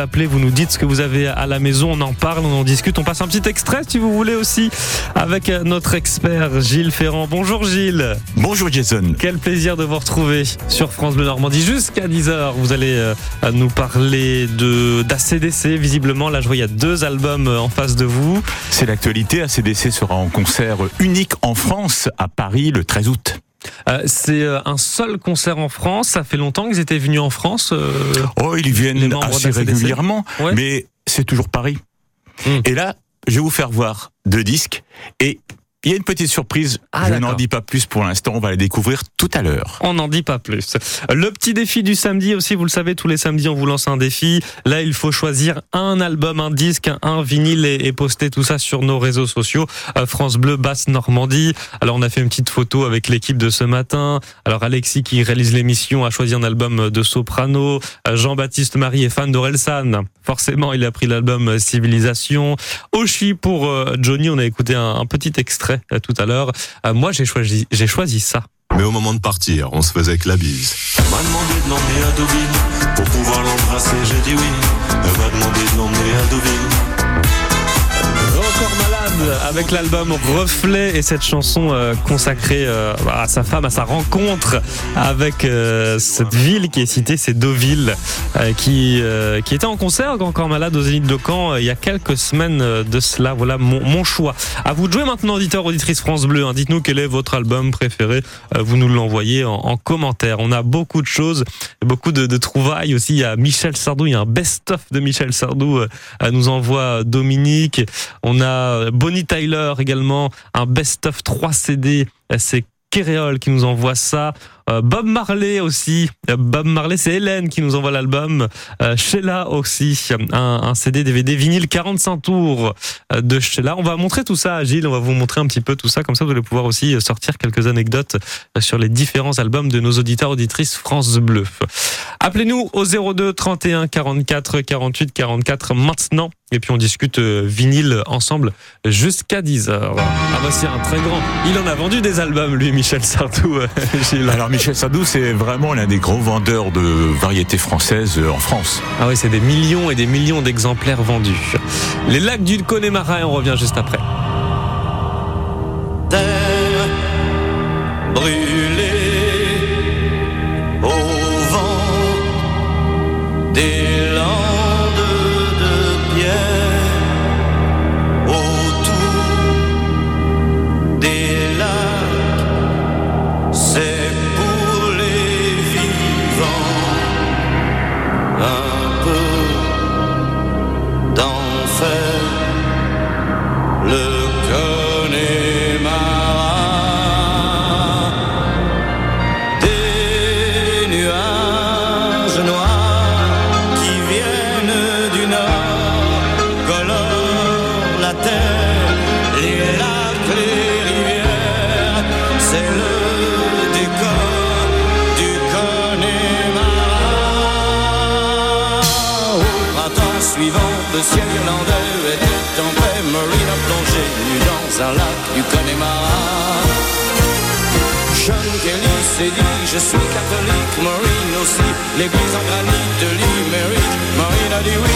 appelez, vous nous dites ce que vous avez à la maison, on en parle, on en discute, on passe un petit extrait si vous voulez aussi avec notre expert Gilles Ferrand. Bonjour Gilles. Bonjour Jason. Quel plaisir de vous retrouver sur France Bleu Normandie jusqu'à 10h. Vous allez euh, nous parler de d'ACDC visiblement. Là je vois il y a deux albums euh, en face de vous. C'est l'actualité, ACDC sera en concert unique en France à Paris le 13 août. Euh, c'est euh, un seul concert en France. Ça fait longtemps qu'ils étaient venus en France. Euh, oh, ils viennent assez régulièrement, mais c'est toujours Paris. Hmm. Et là, je vais vous faire voir deux disques et il y a une petite surprise, ah, je n'en dis pas plus pour l'instant, on va la découvrir tout à l'heure. On n'en dit pas plus. Le petit défi du samedi aussi, vous le savez, tous les samedis on vous lance un défi. Là, il faut choisir un album, un disque, un vinyle et, poster tout ça sur nos réseaux sociaux. Euh, France Bleu, Basse Normandie. Alors on a fait une petite photo avec l'équipe de ce matin. Alors Alexis qui réalise l'émission a choisi un album de soprano. Euh, Jean-Baptiste Marie est fan d'Orelsan. Forcément, il a pris l'album Civilisation. Oshi pour euh, Johnny, on a écouté un petit extrait euh, tout à l'heure. Euh, moi, j'ai choisi, j'ai choisi ça. Mais au moment de partir, on se faisait que la bise. m'a demandé de l'emmener à Deauville. Pour pouvoir l'embrasser, j'ai dit oui. Elle m'a demandé de l'emmener à Deauville avec l'album Reflet et cette chanson euh, consacrée euh, à sa femme, à sa rencontre avec euh, cette ville qui est citée, c'est Deauville, qui, qui était en concert encore malade aux Zénith de Caen il y a quelques semaines de cela. Voilà mon, choix. À vous de jouer maintenant, auditeur, auditrice France Bleu. Hein. Dites-nous quel est votre album préféré. vous nous l'envoyez en, commentaire. On a beaucoup de choses, beaucoup de, de, trouvailles aussi. Il y a Michel Sardou, il y a un best-of de Michel Sardou. nous envoie Dominique. On a Bonnie Tyler également, un best-of 3 CD. C'est Kéréol qui nous envoie ça. Euh, Bob Marley aussi. Euh, Bob Marley, c'est Hélène qui nous envoie l'album. Euh, Sheila aussi, un, CD DVD vinyle 45 tours de Sheila. On va montrer tout ça à Gilles, on va vous montrer un petit peu tout ça, comme ça vous allez pouvoir aussi sortir quelques anecdotes sur les différents albums de nos auditeurs auditrices France Bleu. Appelez-nous au 02 31 44 48 44 maintenant et puis on discute vinyle ensemble jusqu'à 10h. Ah voici un très grand. Il en a vendu des albums lui Michel Sardou. Gilles. Michel Sardou, c'est vraiment l'un des gros vendeurs de variétés françaises en France. Ah oui, c'est des millions et des millions d'exemplaires vendus. Les lacs du Connemara et on revient juste après. Terre l'église en granit de Limerick, Marine a dit oui.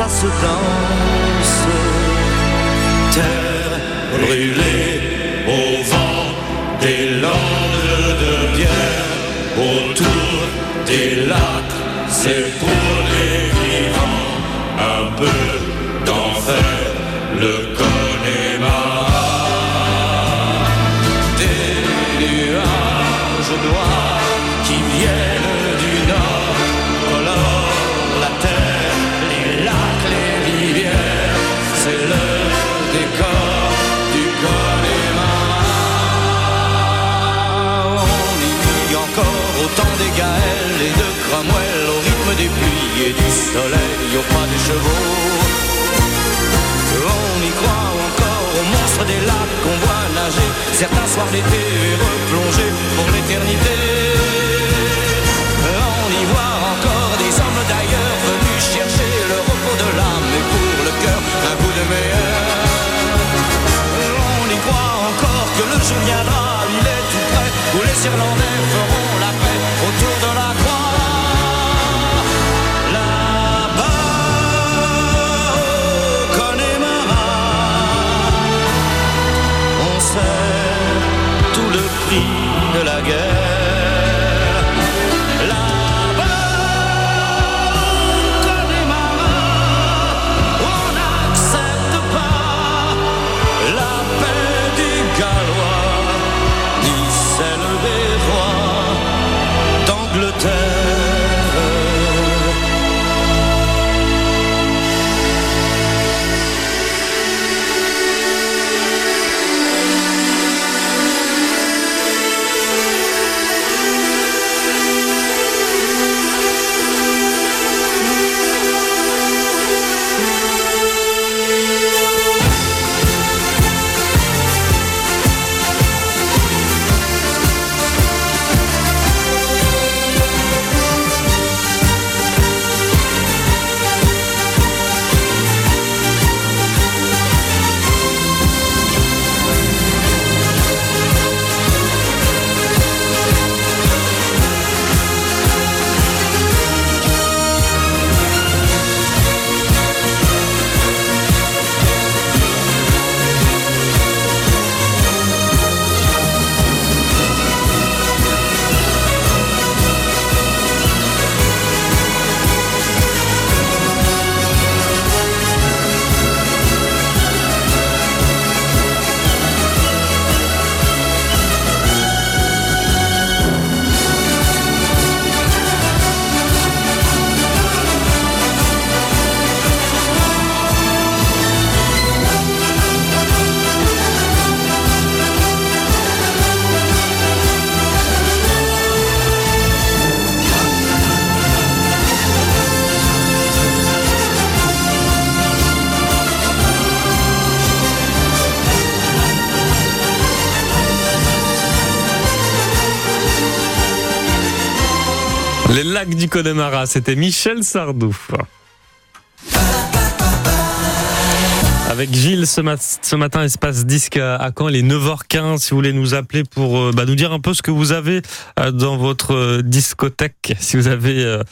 Ça se danse. Terre brûlée au vent des landes de pierre, autour des lacs, c'est pour les vivants un peu et du soleil au pas des chevaux. On y croit encore aux monstres des lacs qu'on voit nager, certains soirs d'été replongés pour l'éternité. On y voit encore des hommes d'ailleurs venus chercher le repos de l'âme et pour le cœur un bout de meilleur. On y croit encore que le jour viendra, il est tout près, où les Irlandais feront Les lacs du Connemara, c'était Michel Sardou. Avec Gilles ce, mat- ce matin, espace disque à, Caen, il est 9h15. Si vous voulez nous appeler pour euh, bah, nous dire un peu ce que vous avez euh, dans votre euh, discothèque, si vous avez euh,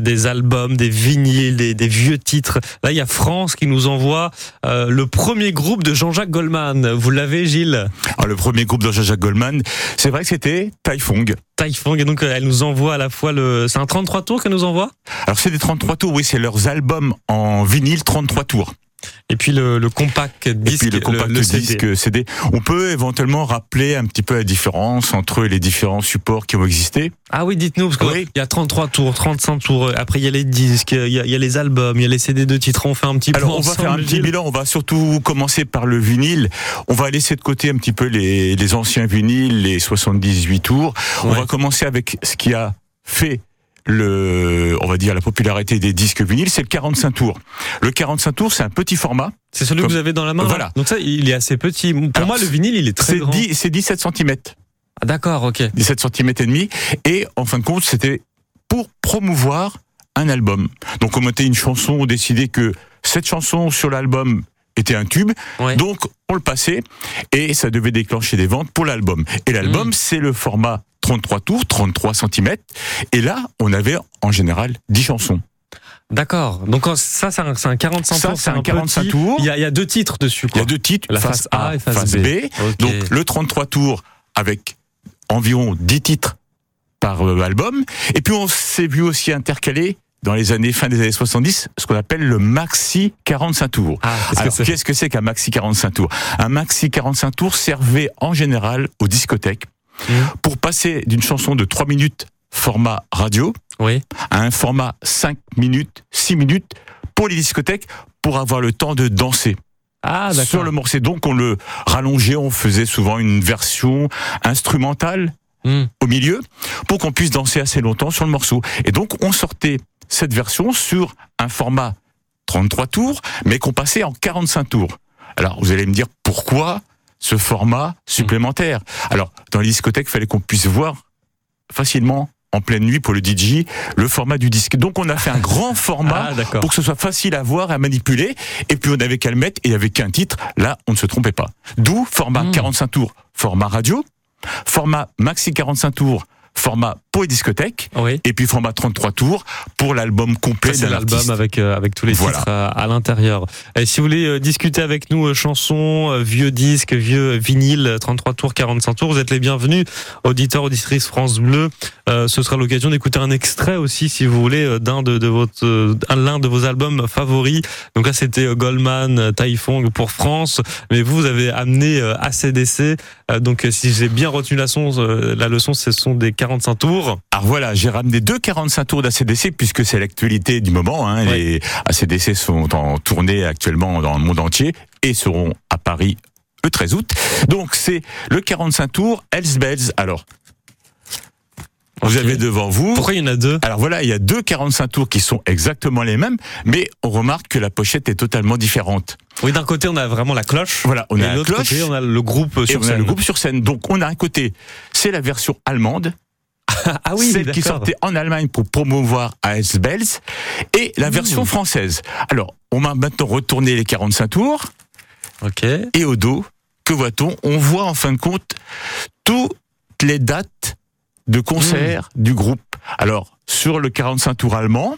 des albums, des vinyles, des, des vieux titres. Là, il y a France qui nous envoie euh, le premier groupe de Jean-Jacques Goldman. Vous l'avez, Gilles? Alors, Ah, le premier groupe de Jean-Jacques Goldman, c'est vrai que c'était Taifong. Taifong. Et donc, elle nous envoie à la fois le. C'est un 33 tours qu'elle nous envoie? Alors c'est des 33 tours, oui, c'est leurs albums en vinyle 33 tours. Et puis le, le compact disque. Et puis le compact le CD. disque CD. On peut éventuellement rappeler un petit peu la différence entre les différents supports qui ont existé. Ah oui, dites-nous, parce qu'il Oui. y a 33 tours, 35 tours, après il y a les disques, il y a, il y a les albums, il y a les CD de titres, on fait un petit Alors on va faire un petit bilan, on va surtout commencer par le vinyle. On va laisser de côté un petit peu les, les anciens vinyles, les 78 tours. On va commencer avec ce qui a fait le, on va dire la popularité des disques vinyles, c'est le 45 tours. Le 45 tours, c'est un petit format. C'est celui que vous avez dans la main. là Voilà. Donc ça, il est assez petit. Pour Alors, moi, le vinyle, il est très C'est grand. 10 c'est 17 cm. Ah, D'accord, ok. 17 cm et demi. Et en fin de compte, c'était pour promouvoir un album. Donc on mettait une chanson, on décidait que cette chanson sur l'album était un tube. Ouais. Donc on le passait et ça devait déclencher des ventes pour l'album. Et l'album, Mm. c'est le format 33 tours, 33 cm. Et là, on avait en général 10 chansons. D'accord. Donc ça, c'est un, un 45 Ça, tours. c'est un 45 petit. tour. Il y, a, il y a deux titres dessus. Il y Quoi. a deux titres, La face, face A et face face B. Donc le 33 tours avec environ 10 titres par euh, album. Et puis on s'est vu aussi intercaler dans les années fin des années 70 ce qu'on appelle le maxi 45 tours. Ah, Alors qu'est-ce que c'est qu'un maxi 45 tours? Un maxi 45 tours servait en général aux discothèques Mmh. pour passer d'une chanson de 3 minutes format radio Oui. à un format 5 minutes, 6 minutes pour les discothèques pour avoir le temps de danser Ah, sur le morceau. Donc on le rallongeait, on faisait souvent une version instrumentale Hmm. au milieu pour qu'on puisse danser assez longtemps sur le morceau. Et donc on sortait cette version sur un format 33 tours, mais qu'on passait en 45 tours. Alors, vous allez me dire pourquoi ce format supplémentaire? Alors, dans les discothèques, il fallait qu'on puisse voir facilement en pleine nuit pour le DJ le format du disque. Donc on a fait un grand format ah, pour que ce soit facile à voir et à manipuler. Et puis on avait qu'à le mettre et avec un titre. Là, on ne se trompait pas. D'où format 45 hmm. tours, format radio, format maxi 45 tours, format pour les discothèques, et puis format 33 tours pour l'album complet C'est l'album avec euh, avec tous les titres euh, à, l'intérieur. Et si vous voulez euh, discuter avec nous chansons, vieux disques, vieux vinyle, 33 tours, 45 tours, vous êtes les bienvenus, auditeurs, auditrices France Bleu. ce sera l'occasion d'écouter un extrait aussi, si vous voulez, d'un de, de votre l'un de vos albums favoris. Donc là, c'était Goldman, Taifong pour France, mais vous, vous avez amené ACDC. donc si j'ai bien retenu la, son, la leçon, ce sont des 45 tours. Alors voilà, j'ai ramené deux 45 tours d'ACDC puisque c'est l'actualité du moment. Hein. Les ACDC sont en tournée actuellement dans le monde entier et seront à Paris le 13 août. Donc c'est le 45 tours Hells Bells. Alors, vous avez devant vous. Pourquoi il y en a deux? Alors voilà, il y a deux 45 tours qui sont exactement les mêmes, mais on remarque que la pochette est totalement différente. Oui, d'un côté, on a vraiment la cloche. Voilà, on a la cloche. Côté, on a le groupe sur scène. le groupe sur scène. Donc, on a un côté, c'est la version allemande. ah oui, celle qui sortait en Allemagne pour promouvoir AS Bells et la version française. Alors, on va maintenant retourner les 45 tours. Ok. Et au dos, que voit-on? On voit en fin de compte toutes les dates de concert mmh. du groupe. Alors, sur le 45 tours allemand,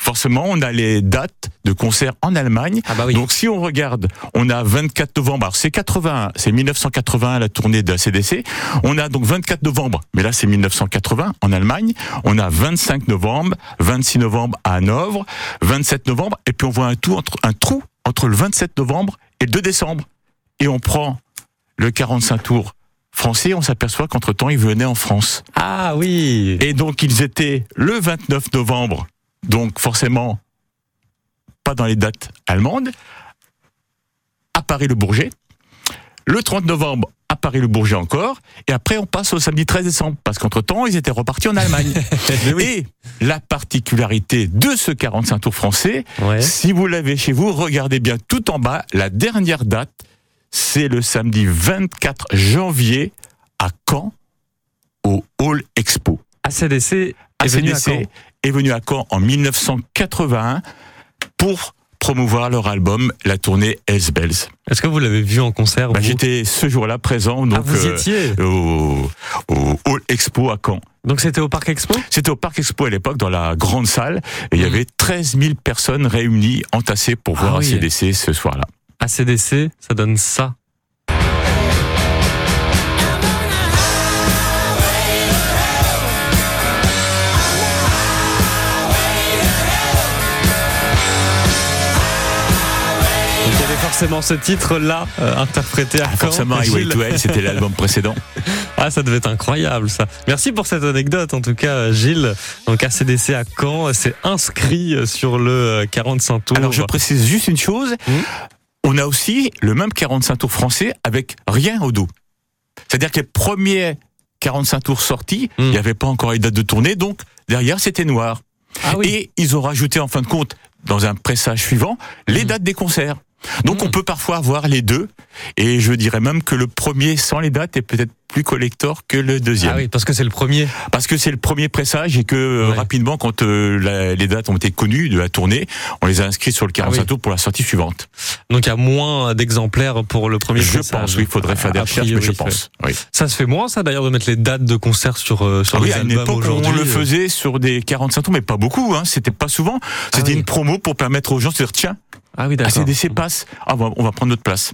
forcément, on a les dates de concert en Allemagne. Ah bah oui. Donc, si on regarde, on a 24 novembre. c'est 81, c'est 1981 la tournée de la CDC. On a donc 24 novembre, mais là c'est 1980 en Allemagne. On a 25 novembre, 26 novembre à Hanovre, 27 novembre, et puis on voit un, entre, un trou entre le 27 novembre et le 2 décembre. Et on prend le 45 tours français, on s'aperçoit qu'entre temps, ils venaient en France. Ah oui. Et donc, ils étaient le 29 novembre, donc forcément pas dans les dates allemandes, à Paris-le-Bourget. Le 30 novembre, à Paris-le-Bourget encore. Et après, on passe au samedi 13 décembre, parce qu'entre temps, ils étaient repartis en Allemagne. Et la particularité de ce 45 tours français, si vous l'avez chez vous, regardez bien tout en bas, la dernière date, c'est le samedi 24 janvier à Caen, au Hall Expo. ACDC est venu à Caen. Est venu à Caen en 1981 pour promouvoir leur album, la tournée S Bells. Est-ce que vous l'avez vu en concert bah, J'étais ce jour-là présent donc, ah, vous euh, étiez au, au Hall Expo à Caen. Donc c'était au Parc Expo? C'était au Parc Expo à l'époque, dans la grande salle. Et il y mmh. avait 13 000 personnes réunies, entassées pour ah voir ACDC ce soir-là. ACDC, ça donne ça. Forcément ce titre-là euh, interprété à ah, Forcément, Highway to Hell, c'était l'album précédent. Ah, ça devait être incroyable, ça. Merci pour cette anecdote, en tout cas, Gilles. Donc, ACDC à Caen, c'est inscrit sur le 45 euh, tours. Alors, je précise juste une chose. Hmm on a aussi le même 45 tours français avec rien au dos. C'est-à-dire que les premiers 45 tours sortis, hmm. il n'y avait pas encore les dates de tournée, donc derrière c'était noir. Ah Et ils ont rajouté en fin de compte, dans un pressage suivant, les hmm. dates des concerts. Donc hmm. on peut parfois avoir les deux, et je dirais même que le premier sans les dates est peut-être plus collector que le deuxième. Ah oui, parce que c'est le premier. Parce que c'est le premier pressage et que euh, rapidement, quand euh, les dates ont été connues de la tournée, on les a inscrits sur le 45 ah tours pour la sortie suivante. Donc il y a moins d'exemplaires pour le premier je pressage. Je pense, oui, il faudrait faire des recherches, mais je pense. Oui. Ça se fait moins, ça d'ailleurs, de mettre les dates de concert sur, euh, sur ah les oui, à une époque, on le faisait sur des 45 tours, mais pas beaucoup, hein, c'était pas souvent. C'était ah une promo pour permettre aux gens de se dire, tiens, ah oui, d'accord. ACDC passe. Ah, on va prendre notre place.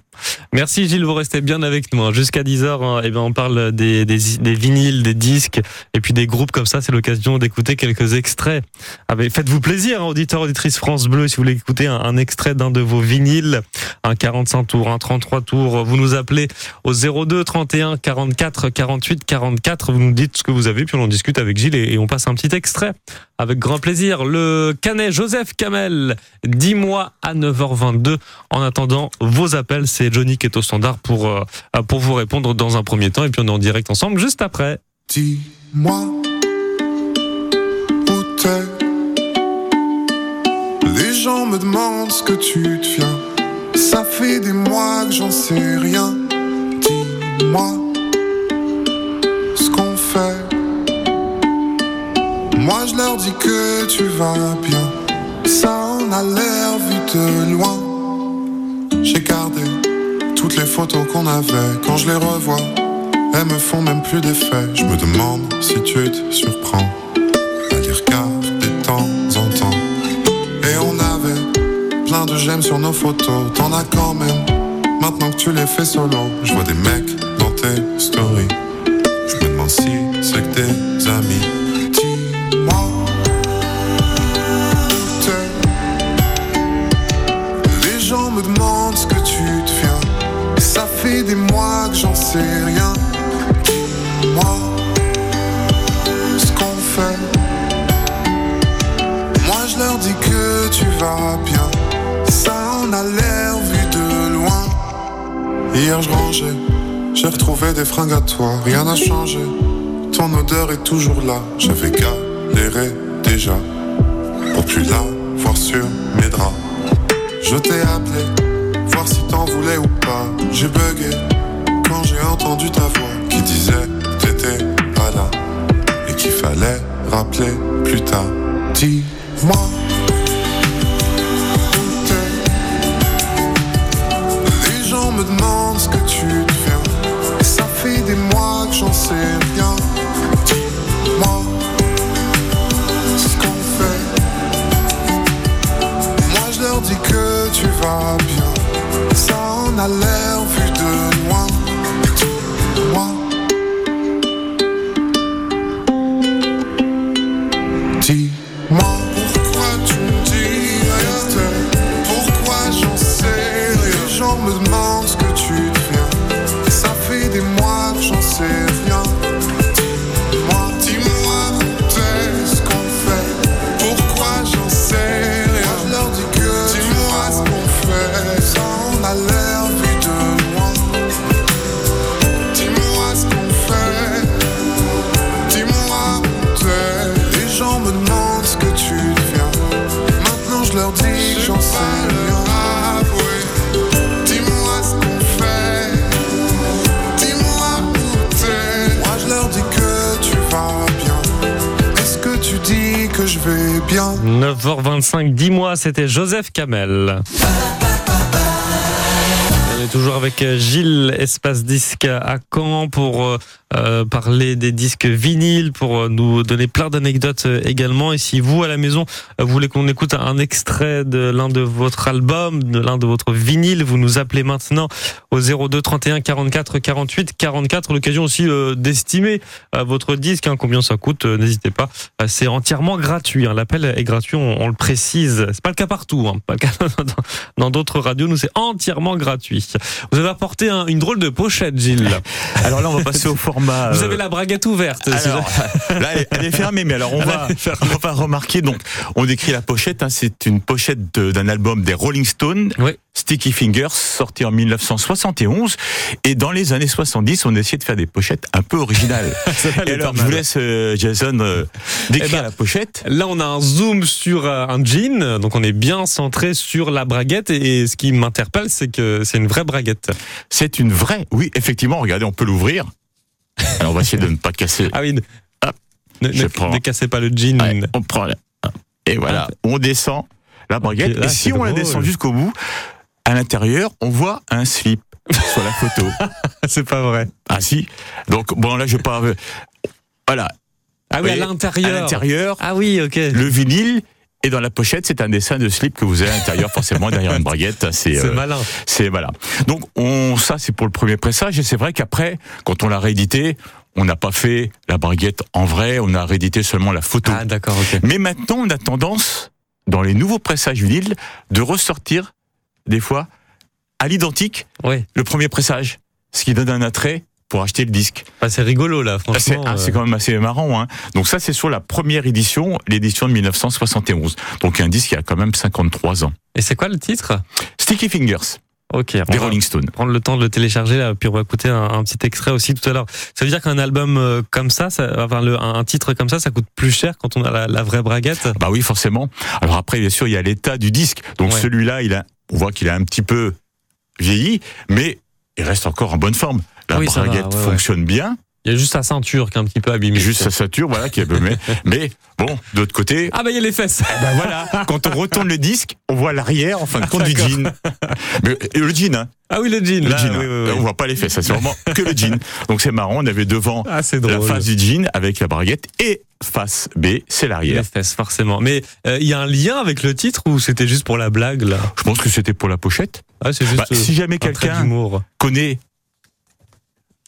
Merci Gilles, vous restez bien avec nous. Hein. Jusqu'à 10h, hein, eh bien, on parle des, des, des, vinyles, des disques, et puis des groupes comme ça. C'est l'occasion d'écouter quelques extraits. Faites-vous plaisir, hein, auditeur, auditrice France Bleu, si vous voulez écouter un, un extrait d'un de vos vinyles, un 45 tours, un 33 tours. Vous nous appelez au 02 31 44 48 44. Vous nous dites ce que vous avez, puis on en discute avec Gilles et, on passe un petit extrait avec grand plaisir. Le canet Joseph Kamel, 10 mois à 9h22. En attendant, vos appels, c'est Johnny qui est au standard pour, euh, pour vous répondre dans un premier temps. Et puis on est en direct ensemble juste après. Dis-moi où t'es gens me demandent ce que tu deviens. Ça fait des mois que j'en sais rien. Dis-moi ce qu'on fait. Moi je leur dis que tu vas bien. Ça en a l'air vu de loin. J'ai gardé toutes les photos qu'on avait. Quand je les revois, elles me font même plus d'effet. Je me demande si tu te surprends à les regarder de temps en temps. Et on avait plein de j'aime sur nos photos. T'en as quand même. Maintenant que tu les fais solo, je vois des mecs dans tes stories. Sais rien. Dis-moi ce qu'on fait. Moi je leur dis que tu vas bien. Ça en a l'air vu de loin. Hier je rangeais, j'ai retrouvé des fringues à toi. Rien n'a changé. Ton odeur est toujours là. J'avais galéré déjà pour plus la voir sur mes draps. Je t'ai appelé, voir si t'en voulais ou pas. J'ai bugué entendu ta voix qui disait t'étais pas là et qu'il fallait rappeler plus tard. Dis-moi. Les gens me demandent ce que tu deviens. Ça fait des mois que j'en sais rien. Dis-moi. dis que tu vas bien. Ça en a l'air vu me demandent ce que tu 9h25, 10 mois, c'était Joseph Kamel. Est toujours avec Gilles Espace Disque à Caen pour euh, euh, parler des disques vinyles, pour euh, nous donner plein d'anecdotes euh, également. Et si vous, à la maison, euh, voulez qu'on écoute un extrait de l'un de votre album, de l'un de votre vinyle, vous nous appelez maintenant au 02 31 44 48 44. L'occasion aussi euh, d'estimer euh, votre disque, hein, combien ça coûte, euh, n'hésitez pas. Euh, C'est entièrement gratuit. hein. L'appel est gratuit, on, on le précise. C'est pas le cas partout. Hein. Pas le cas dans d'autres radios, nous c'est entièrement gratuit. Vous avez apporté un- une drôle de pochette, Gilles. Alors là, on va passer au format. Vous euh, avez la braguette ouverte. Alors, là, elle est- fermée, mais alors on va, on va remarquer. Donc, on décrit la pochette. hein, c'est une pochette d'un album des Rolling Stones, Oui. Sticky Fingers, sorti en 1971. Et dans les années 70, on essayait de faire des pochettes un peu originales. Et alors, je vous laisse euh, Jason euh, décrire Eh ben, la pochette. Là, on a un zoom sur euh, un jean, donc on est bien centré sur la braguette. Et ce qui m'interpelle, c'est que c'est une vraie braguette. C'est une vraie. Oui, effectivement. Regardez, on peut l'ouvrir. Alors, on va essayer de ne pas casser. Ah oui, ne, Hop, ne- je ne- prends. ne cassez pas le jean. Ouais, on prend. Et voilà, on descend la braguette. Là, et si on la descend jusqu'au bout, à l'intérieur, on voit un slip sur la photo. c'est pas vrai. Ah si. Donc bon là je pars. Voilà. Ah oui, à l'intérieur. À l'intérieur, Ah oui, ok. le vinyle. Et dans la pochette, c'est un dessin de slip que vous avez à l'intérieur, forcément derrière une braguette. C'est euh, malin. c'est voilà. Donc on ça c'est pour le premier pressage et c'est vrai qu'après quand on l'a réédité, on n'a pas fait la braguette en vrai, on a réédité seulement la photo. Ah d'accord, ok. Mais maintenant on a tendance dans les nouveaux pressages vinyle de ressortir des fois à l'identique Oui. le premier pressage, ce qui donne un attrait pour acheter le disque. Ah, c'est rigolo là, franchement. ah, c'est euh, quand même assez marrant. Hein. Donc ça, c'est sur la première édition, l'édition de 1971. Donc un disque qui a quand même 53 ans. Et c'est quoi le titre? Sticky Fingers. Ok. Des Rolling Stones. Prendre le temps de le télécharger, là, puis on va écouter un, petit extrait aussi tout à l'heure. Ça veut dire qu'un album euh, comme ça, ça enfin le, un titre comme ça, ça coûte plus cher quand on a la, vraie braguette? Bah oui, forcément. Alors après, bien sûr, il y a l'état du disque. Donc celui-là, il a, on voit qu'il a un petit peu vieilli, mais il reste encore en bonne forme. La braguette fonctionne bien. Il y a juste sa ceinture qui est un petit peu abîmée. Juste sa ceinture, voilà, qui est abîmée. mais bon, d'autre côté. Ah bah il y a les fesses. Eh ben voilà, quand on retourne le disque, on voit l'arrière, en fin de compte, du jean. Mais, le jean, hein. Ah oui, le jean. Le jean. Hein. On voit pas les fesses, c'est vraiment que le jean. Donc c'est marrant, on avait devant ah, la face du jean avec la braguette et face B, c'est l'arrière. Les fesses, forcément. Mais euh, il y a un lien avec le titre ou c'était juste pour la blague là? Je pense que c'était pour la pochette. Ah, c'est juste. Bah, si jamais quelqu'un connaît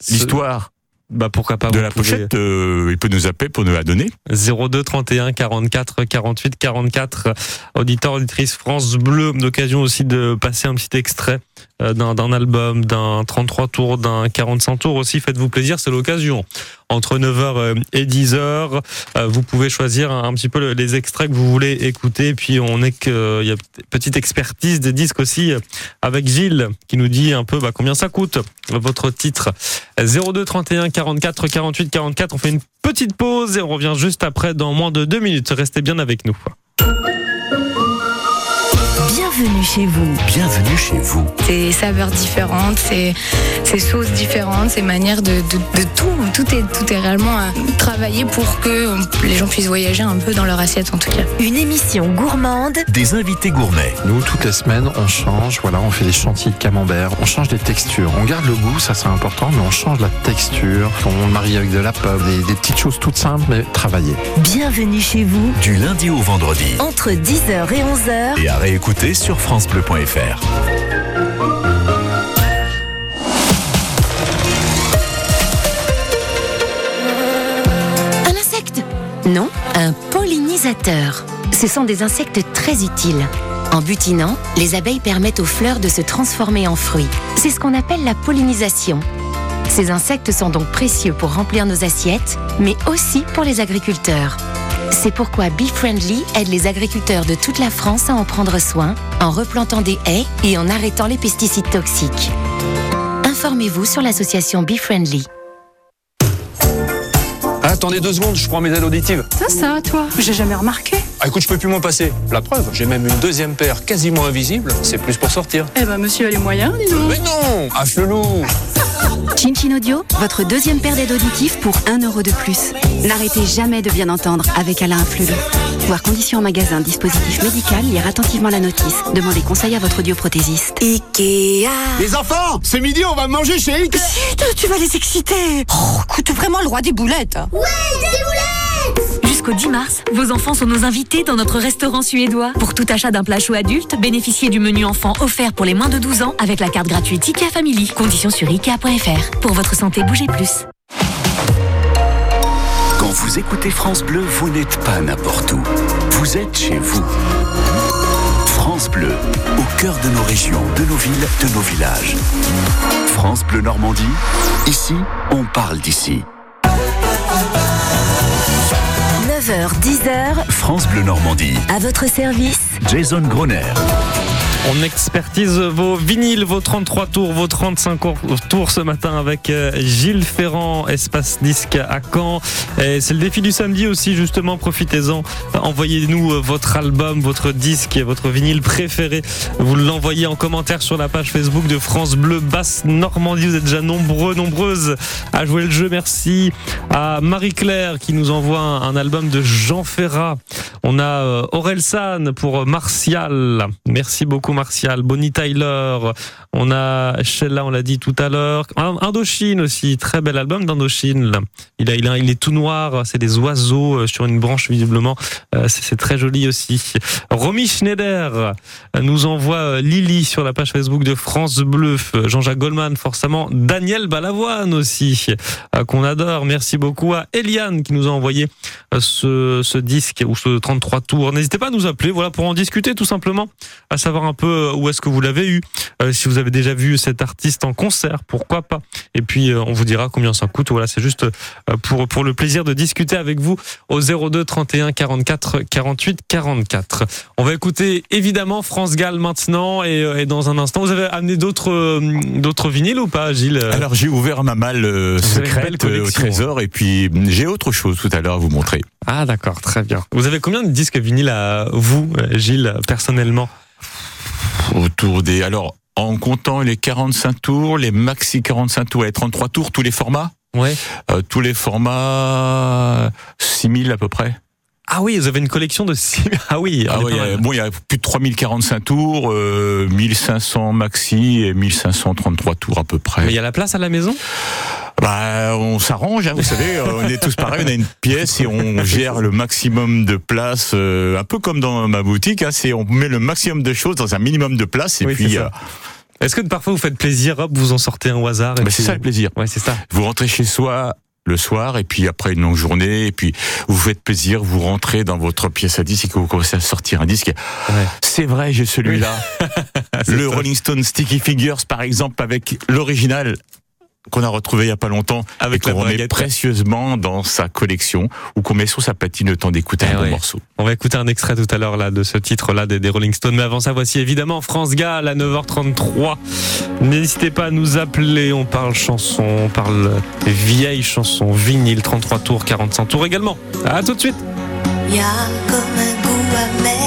l'histoire bah pourquoi pas de la pochette euh, il peut nous appeler pour nous la donner. 02 31 44 48 44 auditeur auditrice France Bleu d'occasion aussi de passer un petit extrait d'un album d'un 33 tours d'un 45 tours aussi faites-vous plaisir c'est l'occasion entre 9h euh, et 10h. Vous pouvez choisir un petit peu les extraits que vous voulez écouter. Puis on est que il y a petite expertise des disques aussi avec Gilles qui nous dit un peu bah, combien ça coûte votre titre. 02 31 44 48 44. On fait une petite pause et on revient juste après dans moins de deux minutes. Restez bien avec nous. Bienvenue chez vous. Bienvenue chez vous. C'est saveurs différentes, c'est sauces différentes, c'est manières de, de, tout. Tout est, tout est réellement euh, travaillé pour que les gens puissent voyager un peu dans leur assiette en tout cas. Une émission gourmande. Des invités gourmets. Nous, toutes les semaines, on change. Voilà, on fait des chantilly de camembert. On change des textures. On garde le goût, ça c'est important, mais on change la texture. On le marie avec de la pâte, des, des petites choses toutes simples, mais travaillées. Bienvenue chez vous. Du lundi au vendredi. Entre 10h et 11h. Et à réécouter sur sur francebleu.fr. Un insecte Non, un pollinisateur. Ce sont des insectes très utiles. En butinant, les abeilles permettent aux fleurs de se transformer en fruits. C'est ce qu'on appelle la pollinisation. Ces insectes sont donc précieux pour remplir nos assiettes, mais aussi pour les agriculteurs. C'est pourquoi BeFriendly aide les agriculteurs de toute la France à en prendre soin en replantant des haies et en arrêtant les pesticides toxiques. Informez-vous sur l'association BeFriendly. Attendez deux secondes, je prends mes aides auditives. Ça, ça, toi J'ai jamais remarqué. Ah, écoute, je peux plus m'en passer. La preuve, j'ai même une deuxième paire quasiment invisible. C'est plus pour sortir. Eh ben, monsieur a les moyens, dis donc. Mais non Ah, chelou Chin Audio, votre deuxième paire d'aides auditives pour 1 euro de plus. N'arrêtez jamais de bien entendre avec Alain Flelou. Voir conditions en magasin, dispositif médical, lire attentivement la notice. Demandez conseil à votre audioprothésiste. Ikea Les enfants, ce midi on va manger chez Ikea Chut, tu vas les exciter Oh, écoute vraiment le roi des boulettes Ouais, des boulettes Jusqu'au 10 mars, vos enfants sont nos invités dans notre restaurant suédois. Pour tout achat d'un plat chaud adulte, bénéficiez du menu enfant offert pour les moins de 12 ans avec la carte gratuite IKEA Family. Conditions sur IKEA.fr. Pour votre santé, bougez plus. Quand vous écoutez France Bleu, vous n'êtes pas n'importe où. Vous êtes chez vous. France Bleu, au cœur de nos régions, de nos villes, de nos villages. France Bleu Normandie, ici, on parle d'ici. 9h, 10h. France Bleu Normandie. À votre service. Jason Groner. On expertise vos vinyles, vos 33 tours, vos 35 tours ce matin avec euh, Gilles Ferrand, Espace Disque à Caen. C'est le défi du samedi aussi, justement, profitez-en. Envoyez-nous euh, votre album, votre disque votre vinyle préféré. Vous l'envoyez en commentaire sur la page Facebook de France Bleu Basse Normandie. Vous êtes déjà nombreux, nombreuses à jouer le jeu. Merci à Marie-Claire qui nous envoie un album de Jean Ferrat. On a euh, Aurel San pour Martial. Merci beaucoup Martial. Bonnie Tyler. On a Sheila, on l'a dit tout à l'heure. Indochine aussi, très bel album d'Indochine. Il, il, il est tout noir, c'est des oiseaux euh, sur une branche visiblement. Euh, c'est très joli aussi. Romy Schneider nous envoie Lily sur la page Facebook de France Bleu. Jean-Jacques Goldman, forcément. Daniel Balavoine aussi, qu'on adore. Merci beaucoup à Eliane qui nous a envoyé ce, ce disque ou ce 33 tours. N'hésitez pas à nous appeler, voilà, pour en discuter tout simplement, à savoir un peu où est-ce que vous l'avez eu. Euh, si vous vous avez déjà vu cet artiste en concert, pourquoi pas? Et puis on vous dira combien ça coûte. Voilà, c'est juste pour pour le plaisir de discuter avec vous au 02 31 44 48 44. On va écouter évidemment France Gall maintenant et, dans un instant. Vous avez amené d'autres d'autres vinyles ou pas, Gilles? Alors j'ai ouvert ma malle secrète au trésor et puis j'ai autre chose tout à l'heure à vous montrer. Ah d'accord, très bien. Vous avez combien de disques vinyles à vous, Gilles, personnellement? Autour des... Alors, en comptant les 45 tours, les maxi 45 tours et les 33 tours, tous les formats Ouais. Euh, tous les formats, 6000 à peu près. Ah oui, vous avez une collection de 6 Ah oui, ah il y a, bon, il y a plus de 3045 tours, 1500 maxi et 1533 tours à peu près. Mais il y a la place à la maison? Bah, on s'arrange, hein, vous savez, on est tous pareils, on a une pièce et on gère le maximum de place, euh, un peu comme dans ma boutique, hein, c'est on met le maximum de choses dans un minimum de place et puis. Euh, Est-ce que parfois vous faites plaisir, hop, vous en sortez un au hasard bah, C'est ça le plaisir. Ouais, c'est ça. Vous rentrez chez soi, le soir et puis après une longue journée et puis vous faites plaisir, vous rentrez dans votre pièce à disque et que vous commencez à sortir un disque. C'est vrai, j'ai celui-là. le Rolling Stone Sticky Figures par exemple avec l'original qu'on a retrouvé il y a pas longtemps avec qu'on remet précieusement dans sa collection ou qu'on met sur sa patine le temps d'écouter eh un bon morceau. On va écouter un extrait tout à l'heure là de ce titre là des, Rolling Stones. Mais avant ça, voici évidemment France Gall à 9h33. N'hésitez pas à nous appeler. On parle chanson, on parle vieilles chansons, vinyle, 33 tours, 45 tours également. À tout de suite. Il y a comme un goût amer.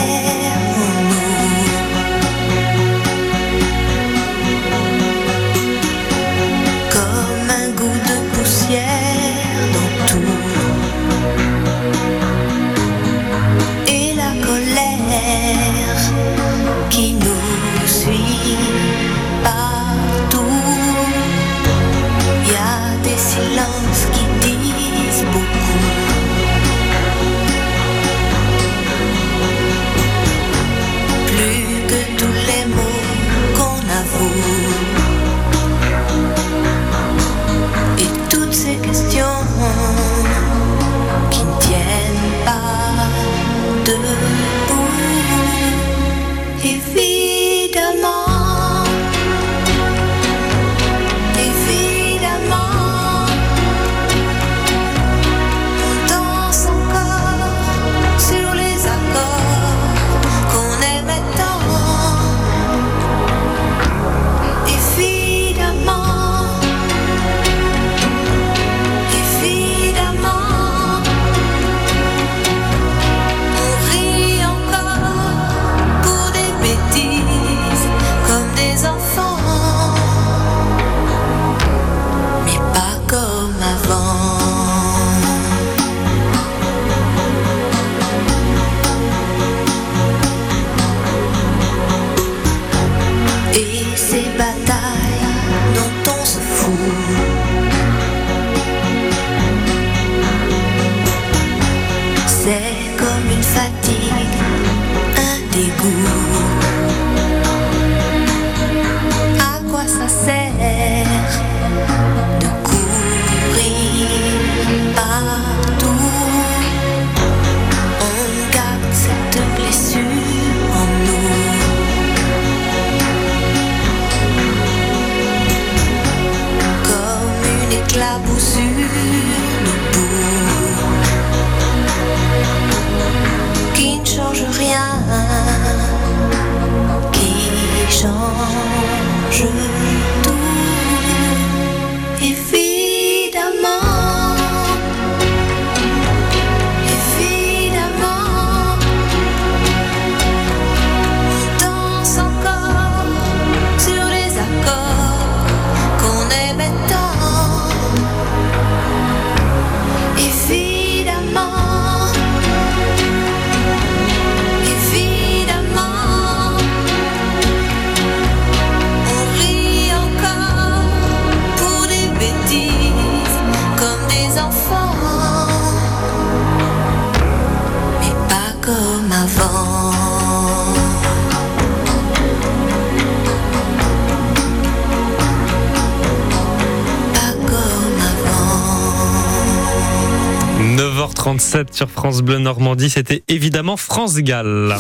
Sur France Bleu Normandie, c'était évidemment France Gall.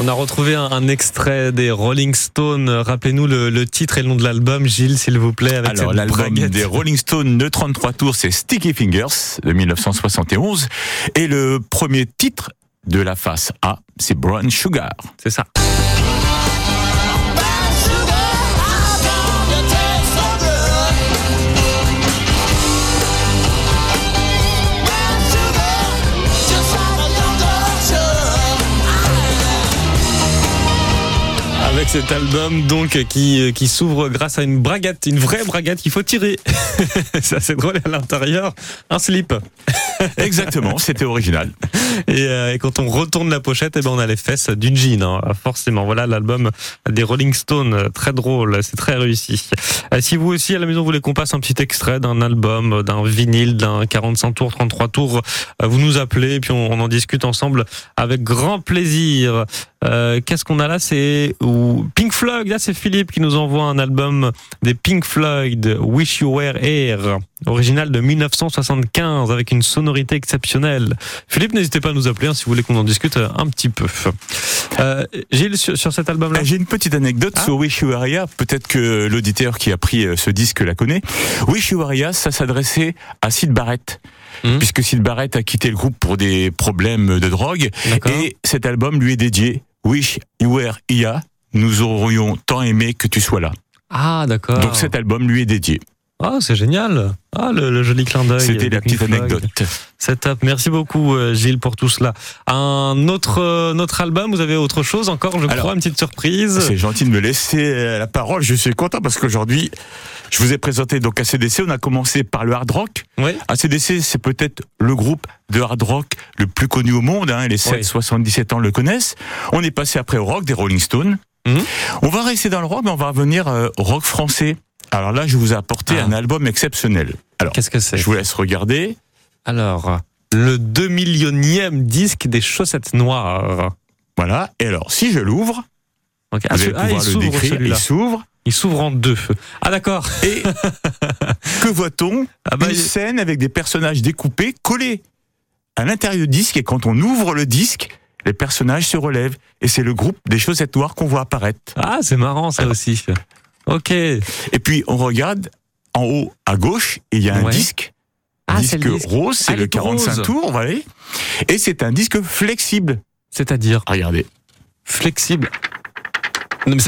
On a retrouvé un, extrait des Rolling Stones. Rappelez-nous le, titre et le nom de l'album, Gilles, s'il vous plaît. Avec Alors, l'album des Rolling Stones de 33 tours, c'est Sticky Fingers de 1971. Et le premier titre de la face A, c'est Brown Sugar. C'est ça. Avec cet album donc qui, qui s'ouvre grâce à une braguette, une vraie braguette qu'il faut tirer. Ça c'est drôle à l'intérieur, un slip. Exactement, c'était original. Euh, et, quand on retourne la pochette, et eh ben on a les fesses d'une jean, hein, forcément. Voilà l'album des Rolling Stones, très drôle, c'est très réussi. Euh, si vous aussi à la maison vous voulez qu'on passe un petit extrait d'un album, d'un vinyle, d'un 45 tours, 33 tours, euh, vous nous appelez et puis on, en discute ensemble avec grand plaisir. Qu'est-ce qu'on a là? C'est Pink Floyd, là c'est Philippe qui nous envoie un album des Pink Floyd, Wish You Were Here, original de 1975 avec une sonorité exceptionnelle. Philippe, n'hésitez pas à nous appeler hein, si vous voulez qu'on en discute un petit peu. Euh, Gilles, sur, cet album-là ah, J'ai une petite anecdote ah. sur Wish You Here, peut-être que l'auditeur qui a pris euh, ce disque la connaît. Wish You Were Here, ça s'adressait à Sid Barrett. Hmm. Puisque Sid Barrett a quitté le groupe pour des problèmes de drogue. Et cet album lui est dédié. Wish You Were Here, nous aurions tant aimé que tu sois là. Ah, d'accord. Donc cet album lui est dédié. Ah, c'est génial. Ah, le, joli clin d'œil. C'était la petite anecdote. C'est top. Merci beaucoup, euh, Gilles, pour tout cela. Un autre, euh, album, vous avez autre chose encore, je crois, une petite surprise? C'est gentil de me laisser euh, la parole. Je suis content parce qu'aujourd'hui, je vous ai présenté donc ACDC. On a commencé par le hard rock. Oui. ACDC, c'est peut-être le groupe de hard rock le plus connu au monde. Hein. Les 7, 77 ans le connaissent. On est passé après au rock des Rolling Stones. Mhm. On va rester dans le rock, mais on va revenir au rock français. Alors là, je vous ai apporté ah. un album exceptionnel. Alors, qu'est-ce que c'est Je vous laisse regarder. Alors, le 2 millionième disque des chaussettes noires. Voilà. Et alors, si je l'ouvre, okay. vous allez ah, pouvoir le décrire. Il s'ouvre. Il s'ouvre en deux. Ah d'accord. Et que voit-on ah bah, Une scène avec des personnages découpés, collés à l'intérieur du disque. Et quand on ouvre le disque, les personnages se relèvent. Et c'est le groupe des chaussettes noires qu'on voit apparaître. Ah, c'est marrant ça aussi. Ok. Et puis on regarde en haut à gauche, il y a un disque. Un ah, disque, rose, c'est ah, le 45 tours, voilà. Et c'est un disque flexible. C'est-à-dire Regardez. Flexible.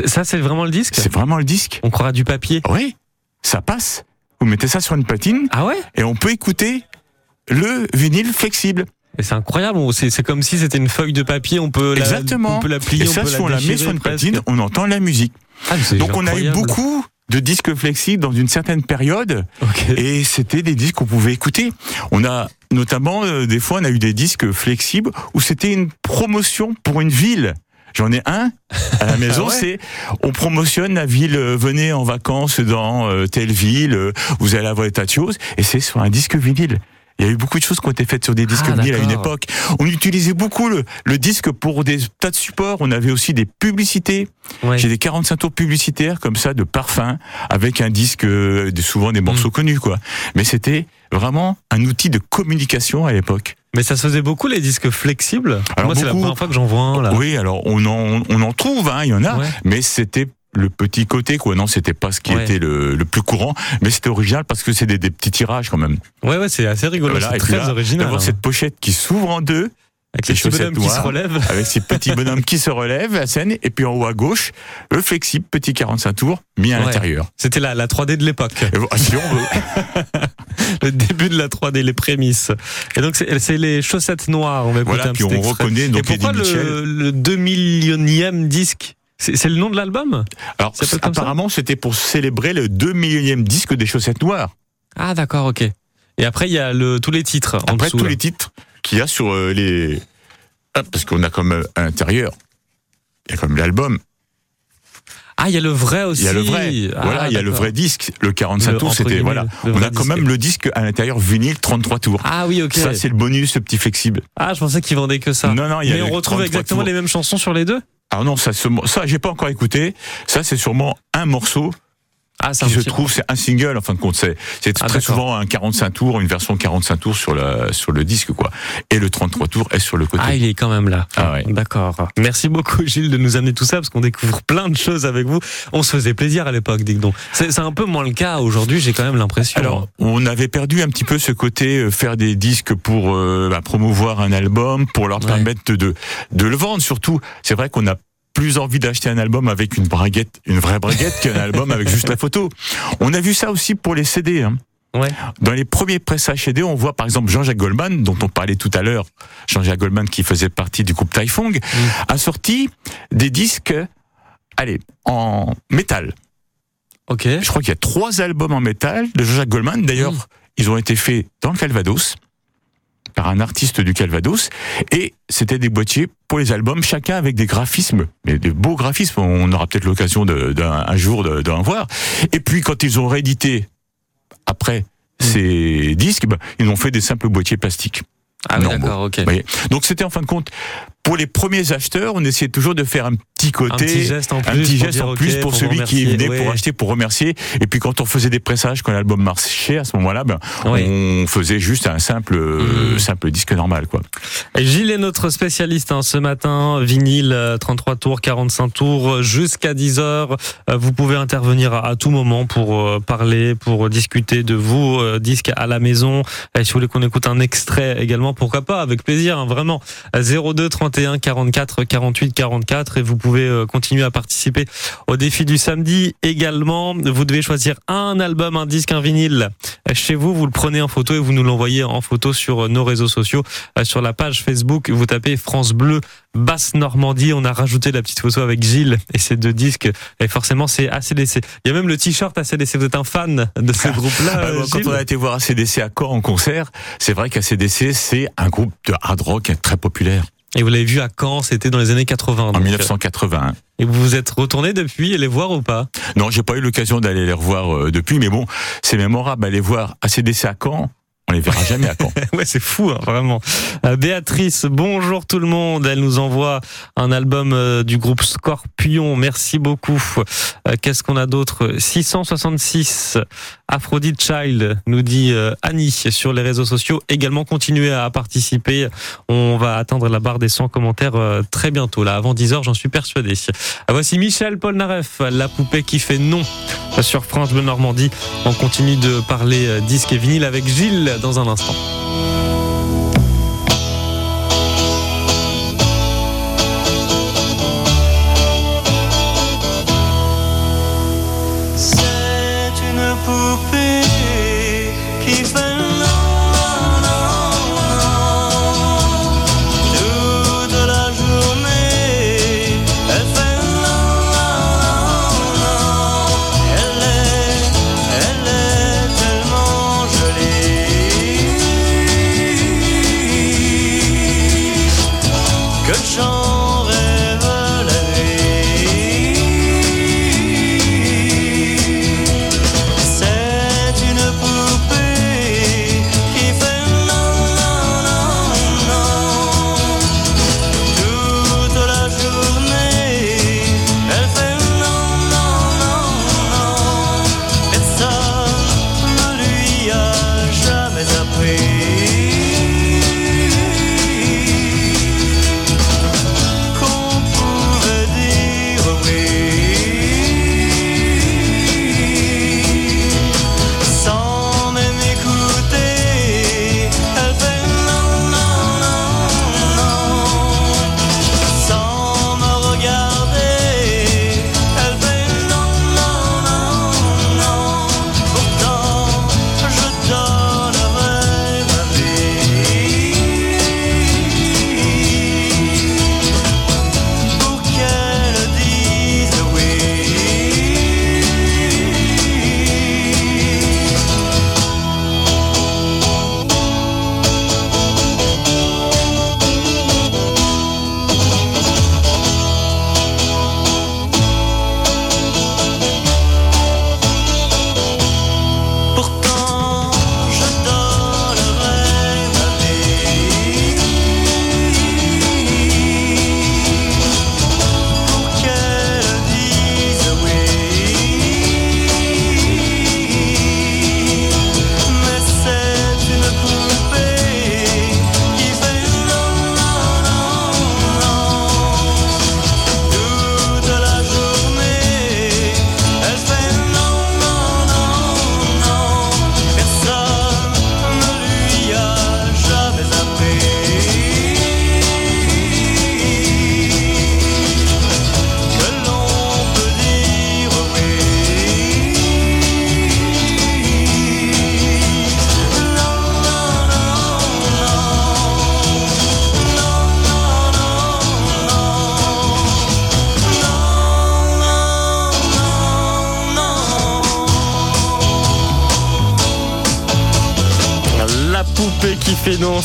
ça, c'est vraiment le disque? C'est vraiment le disque. On croira du papier. Oui, ça passe. Vous mettez ça sur une patine. Ah ouais? Et on peut écouter le vinyle flexible. Et c'est incroyable, c'est comme si c'était une feuille de papier, on peut Exactement. la, on peut la plier, et ça, on si on la, met sur une patine, on entend la musique. Ah, Donc on a eu beaucoup de disques flexibles dans une certaine période et c'était des disques qu'on pouvait écouter. On a notamment euh, des fois on a eu des disques flexibles où c'était une promotion pour une ville. J'en ai un à la maison, ah c'est on promotionne la ville, euh, venez en vacances dans euh, telle ville, vous allez avoir des tas de choses, et c'est sur un disque vinyle. Il y a eu beaucoup de choses qui ont été faites sur des disques ah, vinyles à une époque. On utilisait beaucoup le, le, disque pour des tas de supports. On avait aussi des publicités. J'ai des 45 tours publicitaires comme ça de parfum avec un disque, euh, souvent des morceaux mm. connus quoi. Mais c'était vraiment un outil de communication à l'époque. Mais ça se faisait beaucoup les disques flexibles? Alors Moi, c'est la première fois que j'en vois un là. Oui, alors on en, on en trouve, hein, il y en a, mais c'était le petit côté quoi. Non c'était pas ce qui était le, le, plus courant mais c'était original parce que c'est des, des, petits tirages quand même. Ouais ouais c'est assez rigolo c'est très original d'avoir hein. cette pochette qui s'ouvre en deux avec ces petits bonhommes qui se relèvent avec ces petits bonhommes qui se relèvent la scène et puis en haut à gauche le flexible petit 45 tours mis à l'intérieur. C'était la, la 3D de l'époque. Si on veut. Le début de la 3D les prémices. Et donc c'est les chaussettes noires on va voilà puis on reconnaît donc et pourquoi le, le 2 millionième disque c'est le nom de l'album? Alors, apparemment, c'était pour célébrer le 2 millionième disque des chaussettes noires. Ah, d'accord, ok. Et après, il y a le, tous les titres. En après, tous les titres qu'il y a sur euh, les. Ah, parce qu'on a comme euh, à l'intérieur, il y a comme l'album. Ah, il y a le vrai aussi. Il y a le vrai. Ah, voilà, il y a le vrai disque. Le 45 tours, c'était voilà. On a quand même le disque à l'intérieur vinyle 33 tours. Ah oui, ok. Ça, c'est le bonus, ce petit flexible. Ah, je pensais qu'il vendait que ça. Non, non, il y a Mais on retrouve exactement les mêmes chansons sur les deux? Alors non, ça, ça j'ai pas encore écouté. Ça, c'est sûrement un morceau ah, qui se trouve, c'est un single en fin de compte. C'est, c'est ah, très souvent un 45 tours, une version 45 tours sur le sur le disque quoi. Et le 33 tours est sur le côté. Ah, il est quand même là. Ah, ouais. D'accord. Merci beaucoup Gilles de nous amener tout ça parce qu'on découvre plein de choses avec vous. On se faisait plaisir à l'époque, dis donc. C'est, c'est un peu moins le cas aujourd'hui. J'ai quand même l'impression. Alors, on avait perdu un petit peu ce côté euh, faire des disques pour euh, bah, promouvoir un album, pour leur permettre de de le vendre. Surtout, c'est vrai qu'on a plus envie d'acheter un album avec une braguette, une vraie braguette qu'un album avec juste la photo. On a vu ça aussi pour les CD. Hein. Ouais. Dans les premiers pressages CD, on voit par exemple Jean-Jacques Goldman, dont on parlait tout à l'heure, Jean-Jacques Goldman qui faisait partie du groupe Taifong, mm. a sorti des disques, allez, en métal. Ok. Je crois qu'il y a trois albums en métal de Jean-Jacques Goldman. D'ailleurs, mm. ils ont été faits dans le Calvados par un artiste du Calvados et c'était des boîtiers pour les albums, chacun avec des graphismes, mais des beaux graphismes. On aura peut-être l'occasion d'un jour d'en voir. Et puis quand ils ont réédité après mmh. ces disques, ben, ils ont fait des simples boîtiers plastiques. Ah d'accord, ok. Donc c'était en fin de compte pour les premiers acheteurs, on essayait toujours de faire un petit côté, un petit geste en plus, pour, celui qui venait pour acheter, pour remercier. Et puis quand on faisait des pressages, quand l'album marchait, à ce moment-là, ben, on faisait juste un simple, mmh. simple disque normal, quoi. Gilles est notre spécialiste hein, ce matin, vinyle, 33 euh, tours, 45 tours, jusqu'à 10 heures. Euh, vous pouvez intervenir à, tout moment pour euh, parler, pour discuter de vos disques à la maison. Et si vous voulez qu'on écoute un extrait également, pourquoi pas, avec plaisir, hein, vraiment. 02 31 44 48 44 et vous pouvez euh, continuer à participer au défi du samedi également. Vous devez choisir un album, un disque, un vinyle chez vous. Vous le prenez en photo et vous nous l'envoyez en photo sur nos réseaux sociaux, euh, sur la page Facebook. Vous tapez France Bleu Basse Normandie. On a rajouté la petite photo avec Gilles et ces deux disques. Et forcément, c'est ACDC. Il y a même le t-shirt ACDC. Vous êtes un fan de ce groupe-là ah, Quand on a été voir ACDC à Caen en concert, c'est vrai qu'ACDC, c'est un groupe de hard rock très populaire. Et vous l'avez vu à Caen, c'était dans les années 80. En 1980. Et vous vous êtes retourné depuis et les voir ou pas? Non, j'ai pas eu l'occasion d'aller les revoir euh, depuis, mais bon, c'est mémorable aller voir ACDC à Caen on les verra jamais à Caen. ouais, c'est fou, hein, vraiment. Euh, Béatrice, bonjour tout le monde. Elle nous envoie un album euh, du groupe Scorpion. Merci beaucoup. Euh, qu'est-ce qu'on a d'autre? 666 Aphrodite Child, nous dit Annie sur les réseaux sociaux. Également, continuez à participer. On va atteindre la barre des 100 commentaires très bientôt, là, avant 10h, j'en suis persuadé. Voici Michel Polnareff, la poupée qui fait non sur France Bleu Normandie. On continue de parler disque et vinyle avec Gilles dans un instant.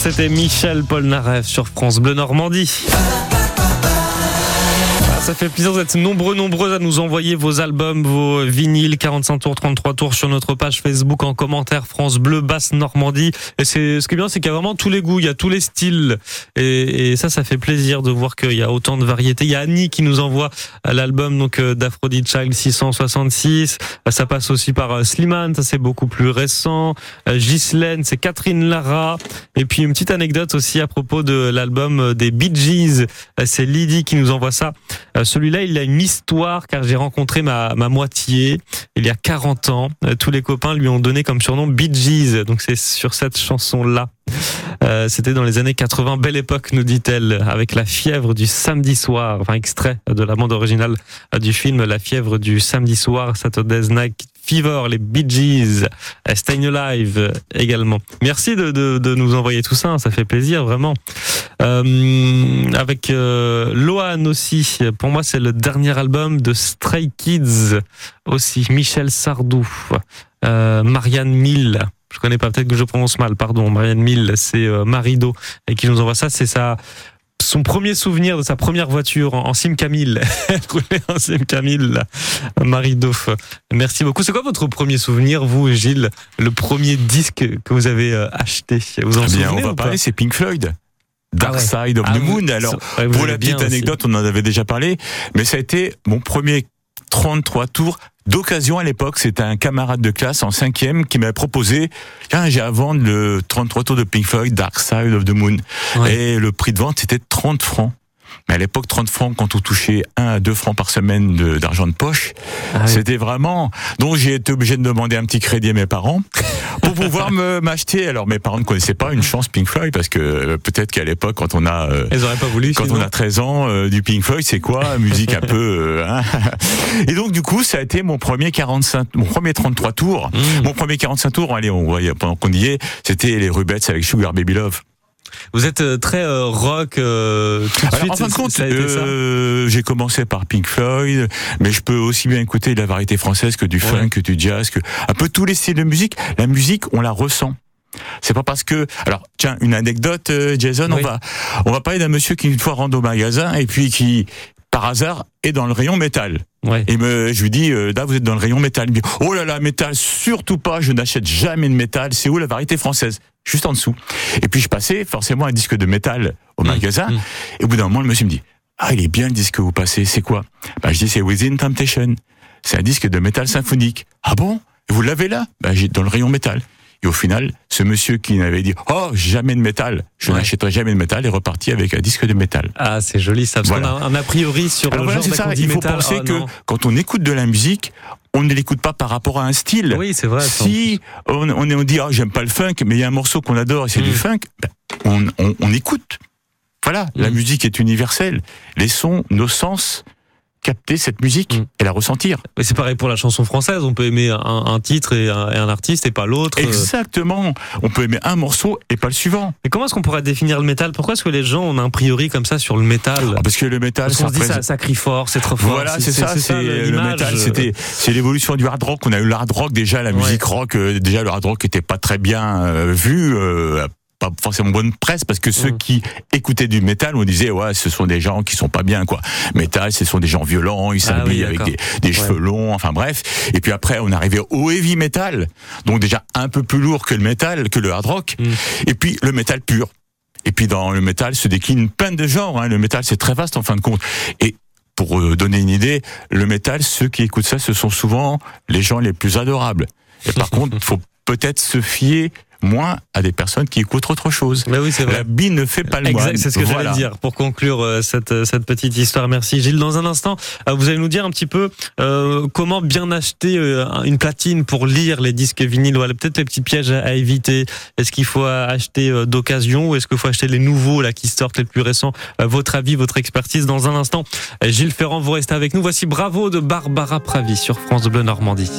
C'était Michel Polnareff sur France Bleu Normandie. Ça fait plaisir d'être nombreux, nombreux à nous envoyer vos albums, vos vinyles, 45 tours, 33 tours sur notre page Facebook en commentaire France Bleu, Basse Normandie. Et c'est, ce qui est bien, c'est qu'il y a vraiment tous les goûts, il y a tous les styles. Et, ça, ça fait plaisir de voir qu'il y a autant de variétés. Il y a Annie qui nous envoie l'album, donc, euh, d'Aphrodite Child 666. Ça passe aussi par euh, Slimane, ça c'est beaucoup plus récent. Euh, Ghislaine, c'est Catherine Lara. Et puis une petite anecdote aussi à propos de l'album des Bee Gees. C'est Lydie qui nous envoie ça. Euh, celui-là, il a une histoire car j'ai rencontré ma, ma moitié il y a 40 ans. Euh, tous les copains lui ont donné comme surnom Bee Gees. Donc c'est sur cette chanson-là. Euh, c'était dans les années 80, belle époque, nous dit-elle, avec la fièvre du samedi soir, enfin extrait de la bande originale du film La fièvre du samedi soir, Saturday's Night Fever, les Bee Gees, Staying Alive également. Merci de, de, de, nous envoyer tout ça, ça fait plaisir vraiment. Euh, avec euh, Lohan aussi, pour moi c'est le dernier album de Stray Kids aussi, Michel Sardou, euh, Marianne Mill je connais pas, peut-être que je prononce mal, pardon, Marianne Mill, c'est euh, Marido et qui nous envoie ça, c'est ça son premier souvenir de sa première voiture en, Sim Camille. en Sim Camille, Marie Dauf. Merci beaucoup. C'est quoi votre premier souvenir, vous, Gilles? Le premier disque que vous avez euh, acheté? Vous en eh bien, souvenez On va parler, c'est Pink Floyd. Dark ah Side of the ah Moon. Alors, pour la petite anecdote, on en avait déjà parlé, mais ça a été mon premier 33 tours d'occasion à l'époque. C'était un camarade de classe en cinquième qui m'avait proposé, tiens, j'ai à vendre le 33 tours de Pink Floyd, Dark Side of the Moon. Et le prix de vente, c'était 30 francs. Mais à l'époque, 30 francs, quand on touchait 1 à 2 francs par semaine d'argent de, poche, ah c'était vraiment... Donc j'ai été obligé de demander un petit crédit à mes parents pour pouvoir m'acheter. Alors mes parents ne connaissaient pas une chance Pink Floyd parce que euh, peut-être qu'à l'époque, quand on a... Euh, auraient pas voulu. Quand on a 13 ans, euh, du Pink Floyd, c'est quoi? Musique un peu... Hein Et donc du coup, ça a été mon premier 45, mon premier 33 tours. Mmh. Mon premier 45 tours, allez, on voyait pendant qu'on y est, c'était les Rubettes avec Sugar Baby Love. Vous êtes euh, très euh, rock euh, tout de suite. En fin de compte, euh, j'ai commencé par Pink Floyd, mais je peux aussi bien écouter de la variété française que du funk, que du jazz, que un peu tous les styles de musique. La musique, on la ressent. C'est pas parce que alors tiens une anecdote Jason on va on va parler d'un monsieur qui une fois rentre au magasin et puis qui par hasard est dans le rayon métal. Et me, je lui dis, là vous êtes dans le rayon métal. Il me dit, oh là là, métal, surtout pas, je n'achète jamais de métal. C'est où la variété française? Juste en dessous. Et puis je passais forcément un disque de métal au mmh. magasin. Mmh. Et au bout d'un moment, le monsieur me dit Ah, il est bien le disque que vous passez, c'est quoi? Bah, Je dis C'est Within Temptation. C'est un disque de métal symphonique. Ah bon? Vous l'avez là? Bah, J'ai dans le rayon métal. Et au final, ce monsieur qui m'avait dit Oh, jamais de métal, je n'achèterai jamais de métal, est reparti avec un disque de métal. Ah, c'est joli ça, parce qu'on a un a priori sur le genre ça, Il faut penser oh, que quand on écoute de la musique, on ne l'écoute pas par rapport à un style. Oui, c'est vrai. Si on, on, on dit, oh, j'aime pas le funk, mais il y a un morceau qu'on adore et c'est du mm. funk, ben, on, on, on, écoute. Voilà, la mm. musique est universelle. Les sons, nos sens capter cette musique mm. et la ressentir. Mais c'est pareil pour la chanson française, on peut aimer un, titre et un, artiste et pas l'autre. Exactement, on peut aimer un morceau et pas le suivant. Mais comment est-ce qu'on pourrait définir le métal? Pourquoi est-ce que les gens ont un priori comme ça sur le métal? Ah, Parce que le métal, ça, dit ça, crie fort, c'est trop fort. Voilà, c'est ça, c'est le métal, c'était c'est l'évolution du hard rock. On a eu le hard rock déjà, la musique rock, euh, déjà le hard rock était pas très bien euh, vu. Euh, pas forcément bonne presse parce que ceux mm. qui écoutaient du métal, on disait ouais, ce sont des gens qui sont pas bien quoi. Métal, ce sont des gens violents, ils ah s'habillent avec des, cheveux longs, enfin bref. Et puis après, on arrivait au heavy metal, donc déjà un peu plus lourd que le métal, que le hard rock. Mm. Et puis le métal pur. Et puis dans le métal se décline plein de genres. Hein. Le métal, c'est très vaste en fin de compte. Et pour euh, donner une idée, le métal, ceux qui écoutent ça, ce sont souvent les gens les plus adorables. Et par contre, il faut peut-être se fier moins à des personnes qui écoutent autre chose. Mais oui, c'est vrai. La bille ne fait pas le moine. C'est ce que j'allais dire pour conclure euh, cette, euh, cette petite histoire. Merci Gilles. Dans un instant, euh, vous allez nous dire un petit peu euh, comment bien acheter une platine pour lire les disques vinyles. Voilà, peut-être les petits pièges à, éviter. Est-ce qu'il faut acheter d'occasion ou est-ce qu'il faut acheter les nouveaux là qui sortent les plus récents? Votre avis, votre expertise dans un instant. Gilles Ferrand, vous restez avec nous. Voici Bravo de Barbara Pravi sur France Bleu Normandie.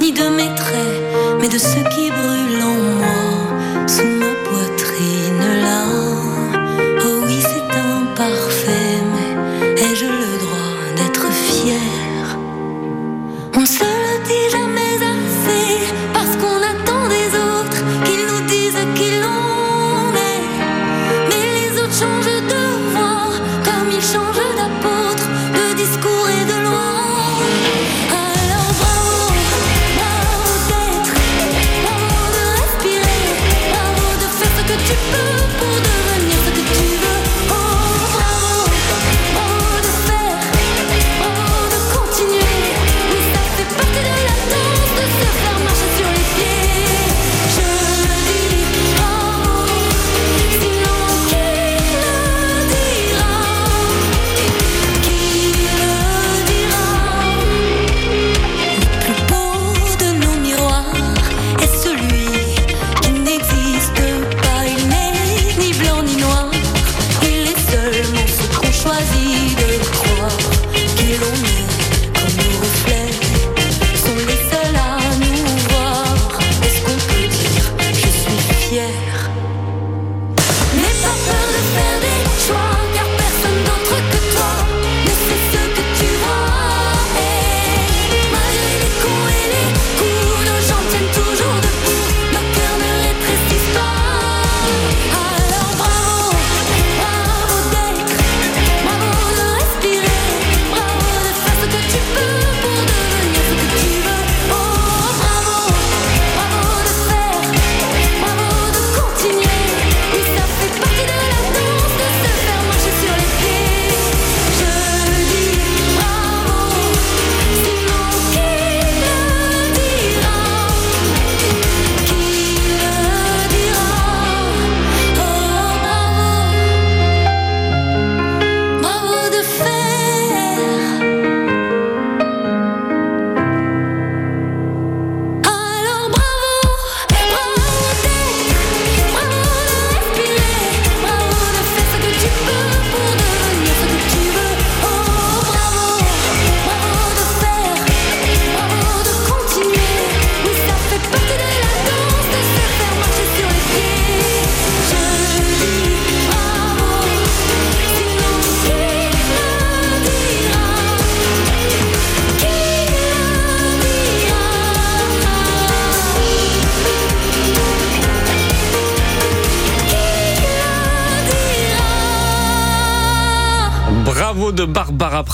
ni de mes traits, mais de ce qui brûle en moi, sous ma poitrine là. Oh oui, c'est imparfait, mais ai-je le droit d'être fier? On se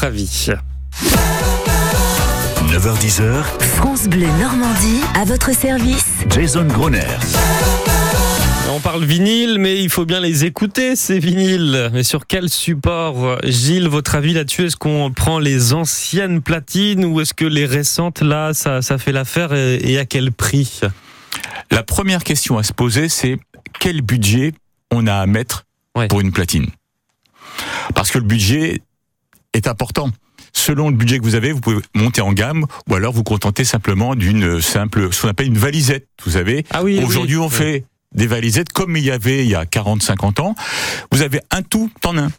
Barbara Pravi. 9h10h. France Bleu Normandie, à votre service. Jason Groner. On parle vinyle, mais il faut bien les écouter, ces vinyles. Mais sur quel support Gilles, votre avis là-dessus? Est-ce qu'on prend les anciennes platines ou est-ce que les récentes, là, ça, ça fait l'affaire et, à quel prix? La première question à se poser, c'est quel budget on a à mettre pour une platine? Parce que le budget, est important. Selon le budget que vous avez, vous pouvez monter en gamme ou alors vous contenter simplement d'une simple, ce qu'on appelle une valisette. Vous savez, ah oui, aujourd'hui on fait des valisettes comme il y avait il y a 40-50 ans. Vous avez un tout en un.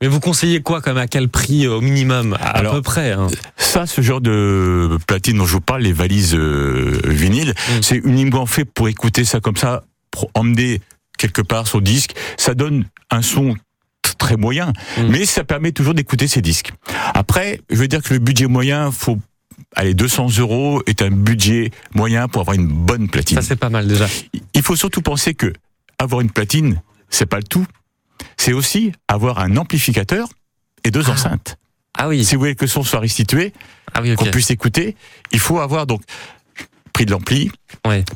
Mais vous conseillez quoi comme à quel prix au minimum à, peu près hein? Ça, ce genre de platine dont je vous parle, les valises euh, vinyles, mm. c'est uniquement fait pour écouter ça comme ça, pour emmener quelque part son disque. Ça donne un son très moyen, mm. mais ça permet toujours d'écouter ces disques. Après, je veux dire que le budget moyen, faut allez, 200 euros est un budget moyen pour avoir une bonne platine. Ça c'est pas mal déjà. Il faut surtout penser que avoir une platine, c'est pas le tout. C'est aussi avoir un amplificateur et deux ah. enceintes. Ah oui. Si vous voulez que le son soit restitué, ah oui, qu'on puisse écouter, il faut avoir donc prix de l'ampli,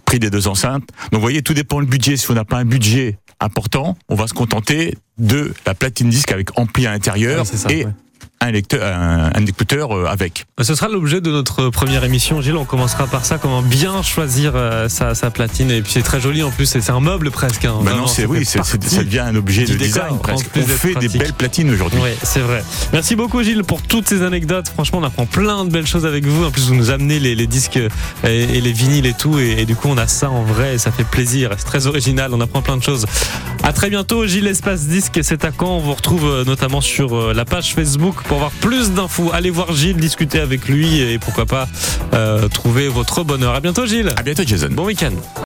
prix des deux enceintes. Donc vous voyez, tout dépend du budget. Si on n'a pas un budget important, on va se contenter de la platine disque avec ampli à l'intérieur et un, lecteur, un, écouteur euh, avec. Ce sera l'objet de notre première émission, Gilles. On commencera par ça, comment bien choisir euh, sa, platine. Et puis c'est très joli en plus, c'est un meuble presque. Hein. Maintenant, c'est oui, ça devient un objet de design presque. On fait des belles platines aujourd'hui. Oui, c'est vrai. Merci beaucoup Gilles pour toutes ces anecdotes. Franchement, on apprend plein de belles choses avec vous. En plus, vous nous amenez les, disques et, les vinyles et tout. Et, du coup, on a ça en vrai et ça fait plaisir. C'est très original. On apprend plein de choses. À très bientôt, Gilles Espace Disque. C'est à quand On vous retrouve euh, notamment sur la page Facebook pour avoir plus d'infos. Allez voir Gilles, discuter avec lui et pourquoi pas euh, trouver votre bonheur. À bientôt Gilles. À bientôt Jason. Bon week-end.